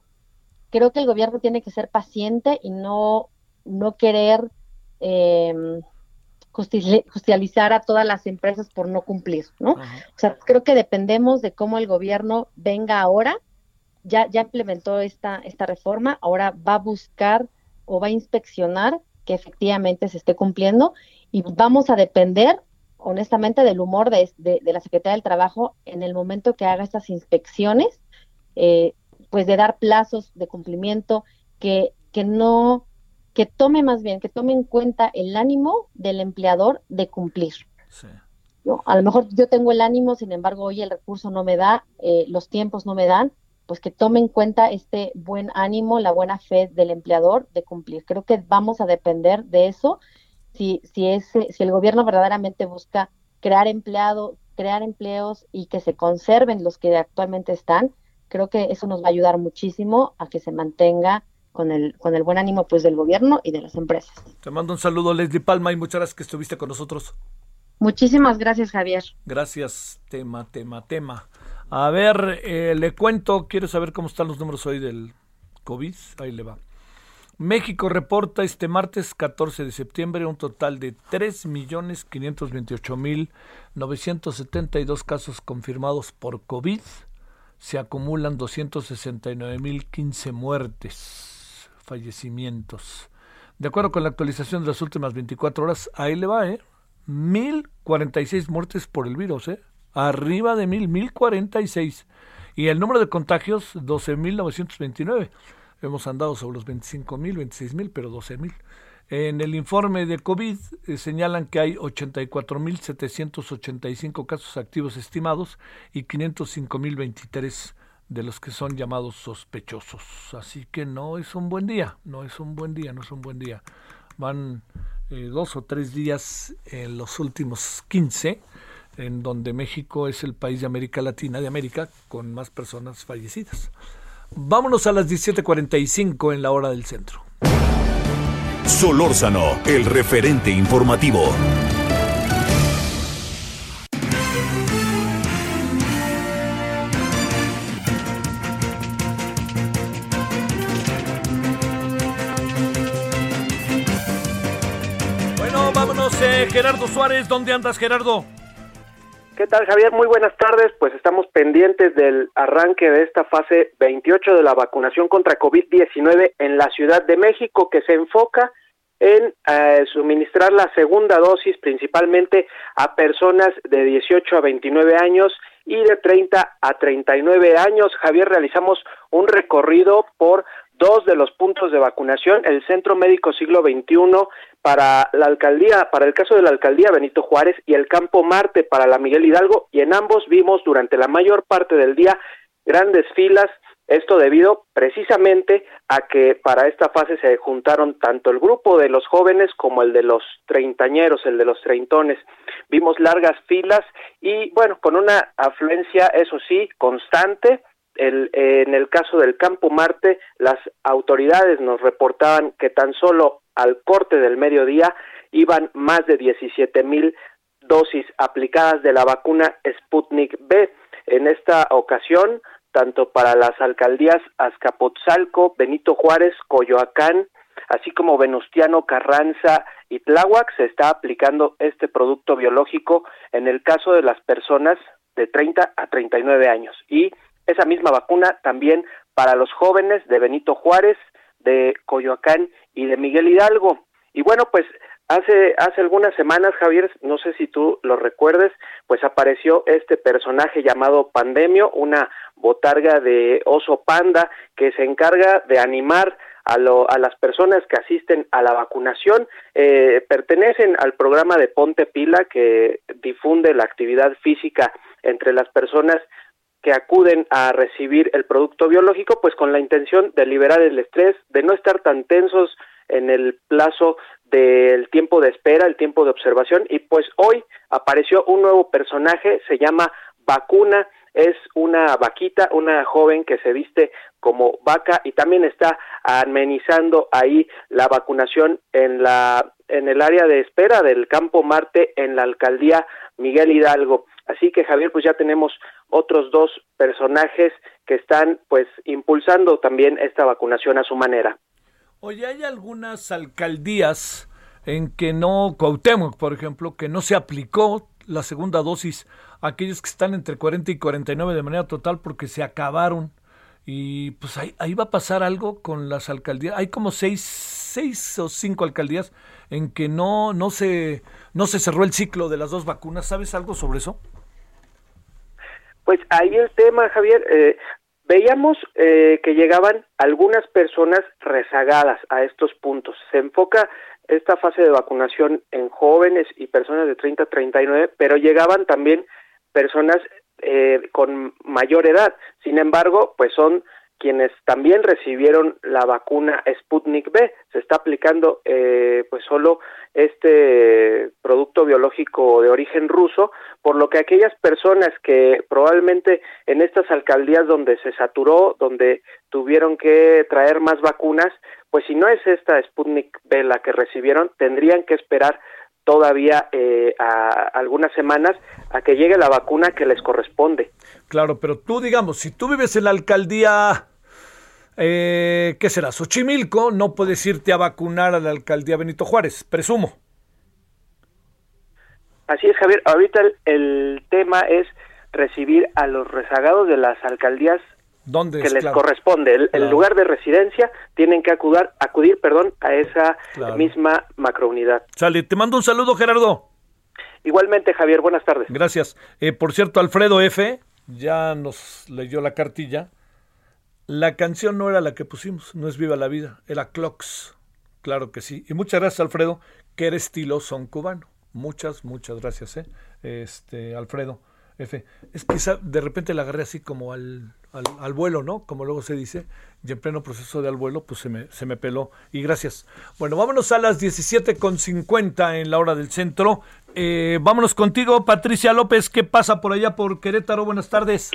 Creo que el gobierno tiene que ser paciente y no, no querer eh, justicializar a todas las empresas por no cumplir, ¿no? O sea, creo que dependemos de cómo el gobierno venga ahora, ya, ya implementó esta, esta reforma, ahora va a buscar o va a inspeccionar que efectivamente se esté cumpliendo y vamos a depender honestamente del humor de, la Secretaría del Trabajo en el momento que haga estas inspecciones, eh, pues de dar plazos de cumplimiento, que, que no, que tome más bien, que tome en cuenta el ánimo del empleador de cumplir. a lo mejor yo tengo el ánimo, sin embargo, hoy el recurso no me da, eh, los tiempos no me dan, pues que tome en cuenta este buen ánimo, la buena fe del empleador de cumplir. Creo que vamos a depender de eso si, si, es, si el gobierno verdaderamente busca crear empleado, crear empleos y que se conserven los que actualmente están, creo que eso nos va a ayudar muchísimo a que se mantenga con el, con el buen ánimo pues del gobierno y de las empresas. Te mando un saludo, Leslie Palma, y muchas gracias que estuviste con nosotros. Muchísimas gracias, Javier. Gracias, tema, tema, tema. A ver, eh, le cuento, quiero saber cómo están los números hoy del COVID. Ahí le va. México reporta este martes 14 de septiembre un total de 3.528.972 casos confirmados por COVID. Se acumulan 269.015 muertes, fallecimientos. De acuerdo con la actualización de las últimas 24 horas, ahí le va, ¿eh? 1.046 muertes por el virus, ¿eh? Arriba de 1.000, 1.046. Y el número de contagios, 12.929 hemos andado sobre los 25 mil, 26 mil, pero 12 mil. En el informe de COVID eh, señalan que hay 84.785 casos activos estimados y 505.023 de los que son llamados sospechosos. Así que no es un buen día, no es un buen día, no es un buen día. Van eh, dos o tres días en los últimos 15 en donde México es el país de América Latina, de América, con más personas fallecidas. Vámonos a las 17:45 en la hora del centro. Solórzano, el referente informativo. Bueno, vámonos, eh, Gerardo Suárez. ¿Dónde andas, Gerardo? ¿Qué tal, Javier? Muy buenas tardes. Pues estamos pendientes del arranque de esta fase 28 de la vacunación contra COVID-19 en la Ciudad de México, que se enfoca en eh, suministrar la segunda dosis principalmente a personas de 18 a 29 años y de 30 a 39 años. Javier, realizamos un recorrido por dos de los puntos de vacunación, el Centro Médico Siglo XXI para la alcaldía, para el caso de la alcaldía Benito Juárez y el Campo Marte para la Miguel Hidalgo y en ambos vimos durante la mayor parte del día grandes filas, esto debido precisamente a que para esta fase se juntaron tanto el grupo de los jóvenes como el de los treintañeros, el de los treintones. Vimos largas filas y bueno, con una afluencia, eso sí, constante, el, en el caso del Campo Marte, las autoridades nos reportaban que tan solo al corte del mediodía iban más de 17 mil dosis aplicadas de la vacuna Sputnik B. En esta ocasión, tanto para las alcaldías Azcapotzalco, Benito Juárez, Coyoacán, así como Venustiano Carranza y Tláhuac, se está aplicando este producto biológico en el caso de las personas de 30 a 39 años. Y esa misma vacuna también para los jóvenes de Benito Juárez, de Coyoacán y de Miguel Hidalgo. Y bueno, pues hace hace algunas semanas, Javier, no sé si tú lo recuerdes, pues apareció este personaje llamado Pandemio, una botarga de oso panda que se encarga de animar a, lo, a las personas que asisten a la vacunación. Eh, pertenecen al programa de Ponte Pila que difunde la actividad física entre las personas que acuden a recibir el producto biológico, pues con la intención de liberar el estrés, de no estar tan tensos en el plazo del tiempo de espera, el tiempo de observación, y pues hoy apareció un nuevo personaje, se llama Vacuna, es una vaquita, una joven que se viste como vaca y también está amenizando ahí la vacunación en la en el área de espera del Campo Marte en la alcaldía Miguel Hidalgo. Así que Javier, pues ya tenemos otros dos personajes que están pues impulsando también esta vacunación a su manera. Oye, hay algunas alcaldías en que no, Cuauhtémoc, por ejemplo, que no se aplicó la segunda dosis a aquellos que están entre 40 y 49 de manera total porque se acabaron. Y pues ahí, ahí va a pasar algo con las alcaldías. Hay como seis, seis o cinco alcaldías en que no, no, se, no se cerró el ciclo de las dos vacunas. ¿Sabes algo sobre eso? Pues ahí el tema, Javier, eh, veíamos eh, que llegaban algunas personas rezagadas a estos puntos. Se enfoca esta fase de vacunación en jóvenes y personas de 30 a 39, pero llegaban también personas eh, con mayor edad. Sin embargo, pues son quienes también recibieron la vacuna Sputnik B. Se está aplicando eh, pues solo este producto biológico de origen ruso, por lo que aquellas personas que probablemente en estas alcaldías donde se saturó, donde tuvieron que traer más vacunas, pues si no es esta Sputnik B la que recibieron, tendrían que esperar todavía eh, a algunas semanas a que llegue la vacuna que les corresponde. Claro, pero tú digamos, si tú vives en la alcaldía, eh, ¿qué será? Xochimilco, no puedes irte a vacunar a la alcaldía Benito Juárez, presumo. Así es, Javier. Ahorita el, tema es recibir a los rezagados de las alcaldías que les corresponde. El, lugar de residencia tienen que acudir, acudir perdón, a esa misma macrounidad. Sale, te mando un saludo, Gerardo. Igualmente, Javier, buenas tardes. Gracias. Eh, por cierto, Alfredo F. ya nos leyó la cartilla. La canción no era la que pusimos, no es Viva la Vida, era Clocks. Claro que sí. Y muchas gracias, Alfredo, que eres estilo son cubano. Muchas, muchas gracias, ¿eh? Este, Alfredo F. Es que de repente la agarré así como al, al, vuelo, ¿no? Como luego se dice, y en pleno proceso de al vuelo, pues se me, se me peló. Y gracias. Bueno, vámonos a las 17.50 en la hora del centro. Eh, vámonos contigo, Patricia López. ¿Qué pasa por allá por Querétaro? Buenas tardes.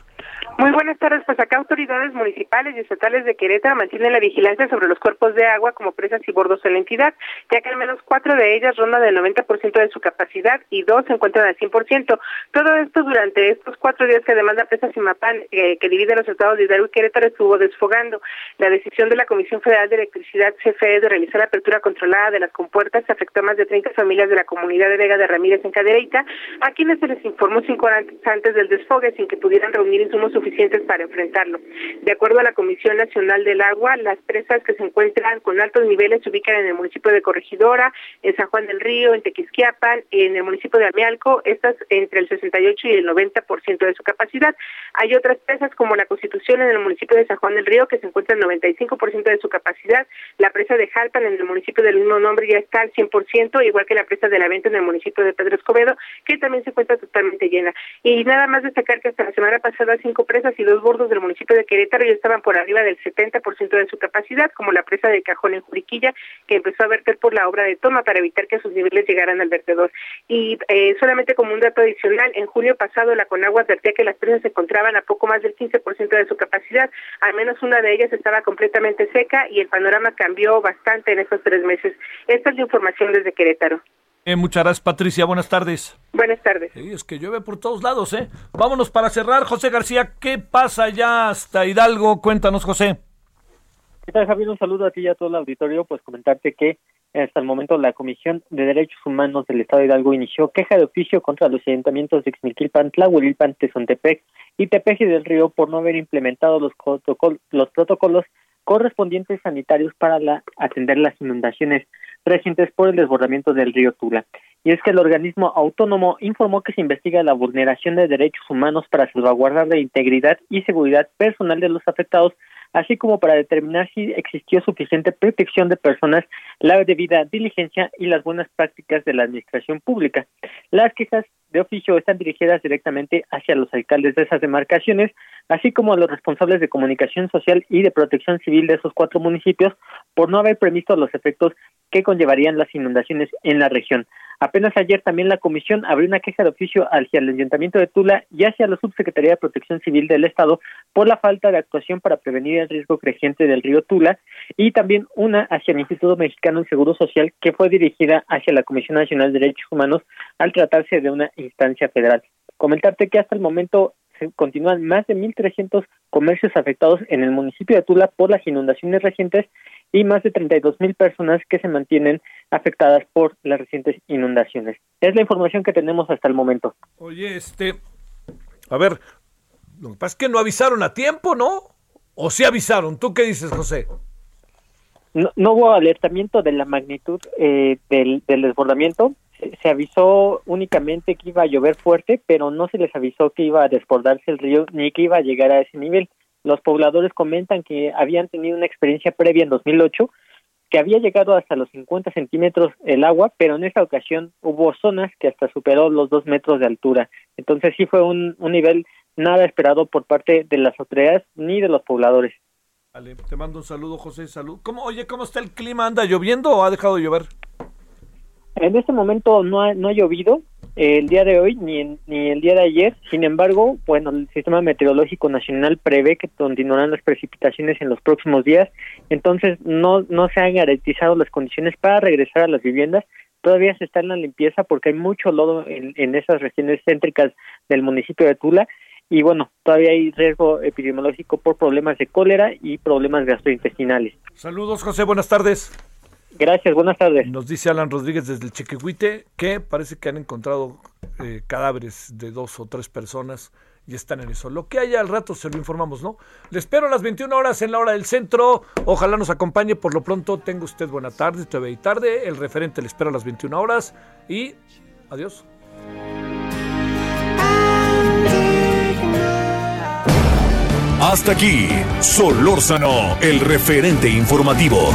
Muy buenas tardes. Pues acá autoridades municipales y estatales de Querétaro mantienen la vigilancia sobre los cuerpos de agua como presas y bordos en la entidad, ya que al menos cuatro de ellas rondan del 90% de su capacidad y dos se encuentran al 100%. Todo esto durante estos cuatro días que demanda Presas y Mapán, eh, que divide los estados de Hidalgo y Querétaro, estuvo desfogando. La decisión de la Comisión Federal de Electricidad, CFE, de realizar la apertura controlada de las compuertas afectó a más de 30 familias de la comunidad de Vega de Ramírez en Cadereyta, a quienes se les informó cinco horas antes del desfogue sin que pudieran reunir insumos suficientes para enfrentarlo. De acuerdo a la Comisión Nacional del Agua, las presas que se encuentran con altos niveles se ubican en el municipio de Corregidora, en San Juan del Río, en Tequisquiapan, en el municipio de Amialco, estas entre el 68 y el 90% de su capacidad. Hay otras presas como la Constitución en el municipio de San Juan del Río que se encuentra en 95% de su capacidad, la presa de Jalpan en el municipio del mismo nombre ya está al 100%, igual que la presa de la Venta en el municipio de Pedro Escobedo, que también se encuentra totalmente llena. Y nada más destacar que hasta la semana pasada cinco presas y dos bordos del municipio de Querétaro ya estaban por arriba del 70% de su capacidad, como la presa de Cajón en Juriquilla, que empezó a verter por la obra de toma para evitar que sus niveles llegaran al vertedor. Y eh, solamente como un dato adicional, en junio pasado la Conagua advertía que las presas se encontraban a poco más del 15% de su capacidad, al menos una de ellas estaba completamente seca y el panorama cambió bastante en estos tres meses. Esta es la información desde Querétaro. Eh, muchas gracias, Patricia. Buenas tardes. Buenas tardes. es que llueve por todos lados, ¿eh? Vámonos para cerrar. José García, ¿qué pasa ya hasta Hidalgo? Cuéntanos, José. ¿Qué tal, Javier? Un saludo a ti y a todo el auditorio. Pues comentarte que hasta el momento la Comisión de Derechos Humanos del Estado de Hidalgo inició queja de oficio contra los ayuntamientos de Xmiquilpan, Tlahuelilpan, Tezontepec y Tepeji del Río por no haber implementado los, los protocolos correspondientes sanitarios para la, atender las inundaciones recientes por el desbordamiento del río Tula. Y es que el organismo autónomo informó que se investiga la vulneración de derechos humanos para salvaguardar la integridad y seguridad personal de los afectados, así como para determinar si existió suficiente protección de personas, la debida diligencia y las buenas prácticas de la administración pública. Las quejas de oficio están dirigidas directamente hacia los alcaldes de esas demarcaciones, así como a los responsables de comunicación social y de protección civil de esos cuatro municipios, por no haber previsto los efectos que conllevarían las inundaciones en la región. Apenas ayer también la comisión abrió una queja de oficio hacia el Ayuntamiento de Tula y hacia la Subsecretaría de Protección Civil del Estado por la falta de actuación para prevenir el riesgo creciente del río Tula y también una hacia el Instituto Mexicano de Seguro Social que fue dirigida hacia la Comisión Nacional de Derechos Humanos al tratarse de una instancia federal. Comentarte que hasta el momento se continúan más de 1.300 comercios afectados en el municipio de Tula por las inundaciones recientes y más de 32 mil personas que se mantienen afectadas por las recientes inundaciones. Es la información que tenemos hasta el momento. Oye, este, a ver, lo que pasa es que no avisaron a tiempo, ¿no? ¿O sí avisaron? ¿Tú qué dices, José? No, hubo alertamiento de la magnitud eh, del, desbordamiento. Se avisó únicamente que iba a llover fuerte, pero no se les avisó que iba a desbordarse el río ni que iba a llegar a ese nivel. Los pobladores comentan que habían tenido una experiencia previa en 2008 que había llegado hasta los 50 centímetros el agua, pero en esta ocasión hubo zonas que hasta superó los dos metros de altura. Entonces sí fue un, un nivel nada esperado por parte de las autoridades ni de los pobladores. Vale, te mando un saludo, José. Salud. ¿Cómo, oye, ¿cómo está el clima? ¿Anda lloviendo o ha dejado de llover? En este momento no ha, no ha llovido eh, el día de hoy ni, ni el día de ayer. Sin embargo, bueno, el Sistema Meteorológico Nacional prevé que continuarán las precipitaciones en los próximos días. Entonces, no, no se han garantizado las condiciones para regresar a las viviendas. Todavía se está en la limpieza porque hay mucho lodo en, en esas regiones céntricas del municipio de Tula y bueno, todavía hay riesgo epidemiológico por problemas de cólera y problemas gastrointestinales. Saludos, José, buenas tardes. Gracias, buenas tardes. Nos dice Alan Rodríguez desde el Chequehuite que parece que han encontrado eh, cadáveres de dos o tres personas y están en eso. Lo que haya al rato se lo informamos, ¿no? Le espero a las 21 horas en la hora del centro. Ojalá nos acompañe. Por lo pronto, tenga usted buena tarde, TV y tarde. El referente le espero a las 21 horas y adiós. Hasta aquí, Solórzano, el referente informativo.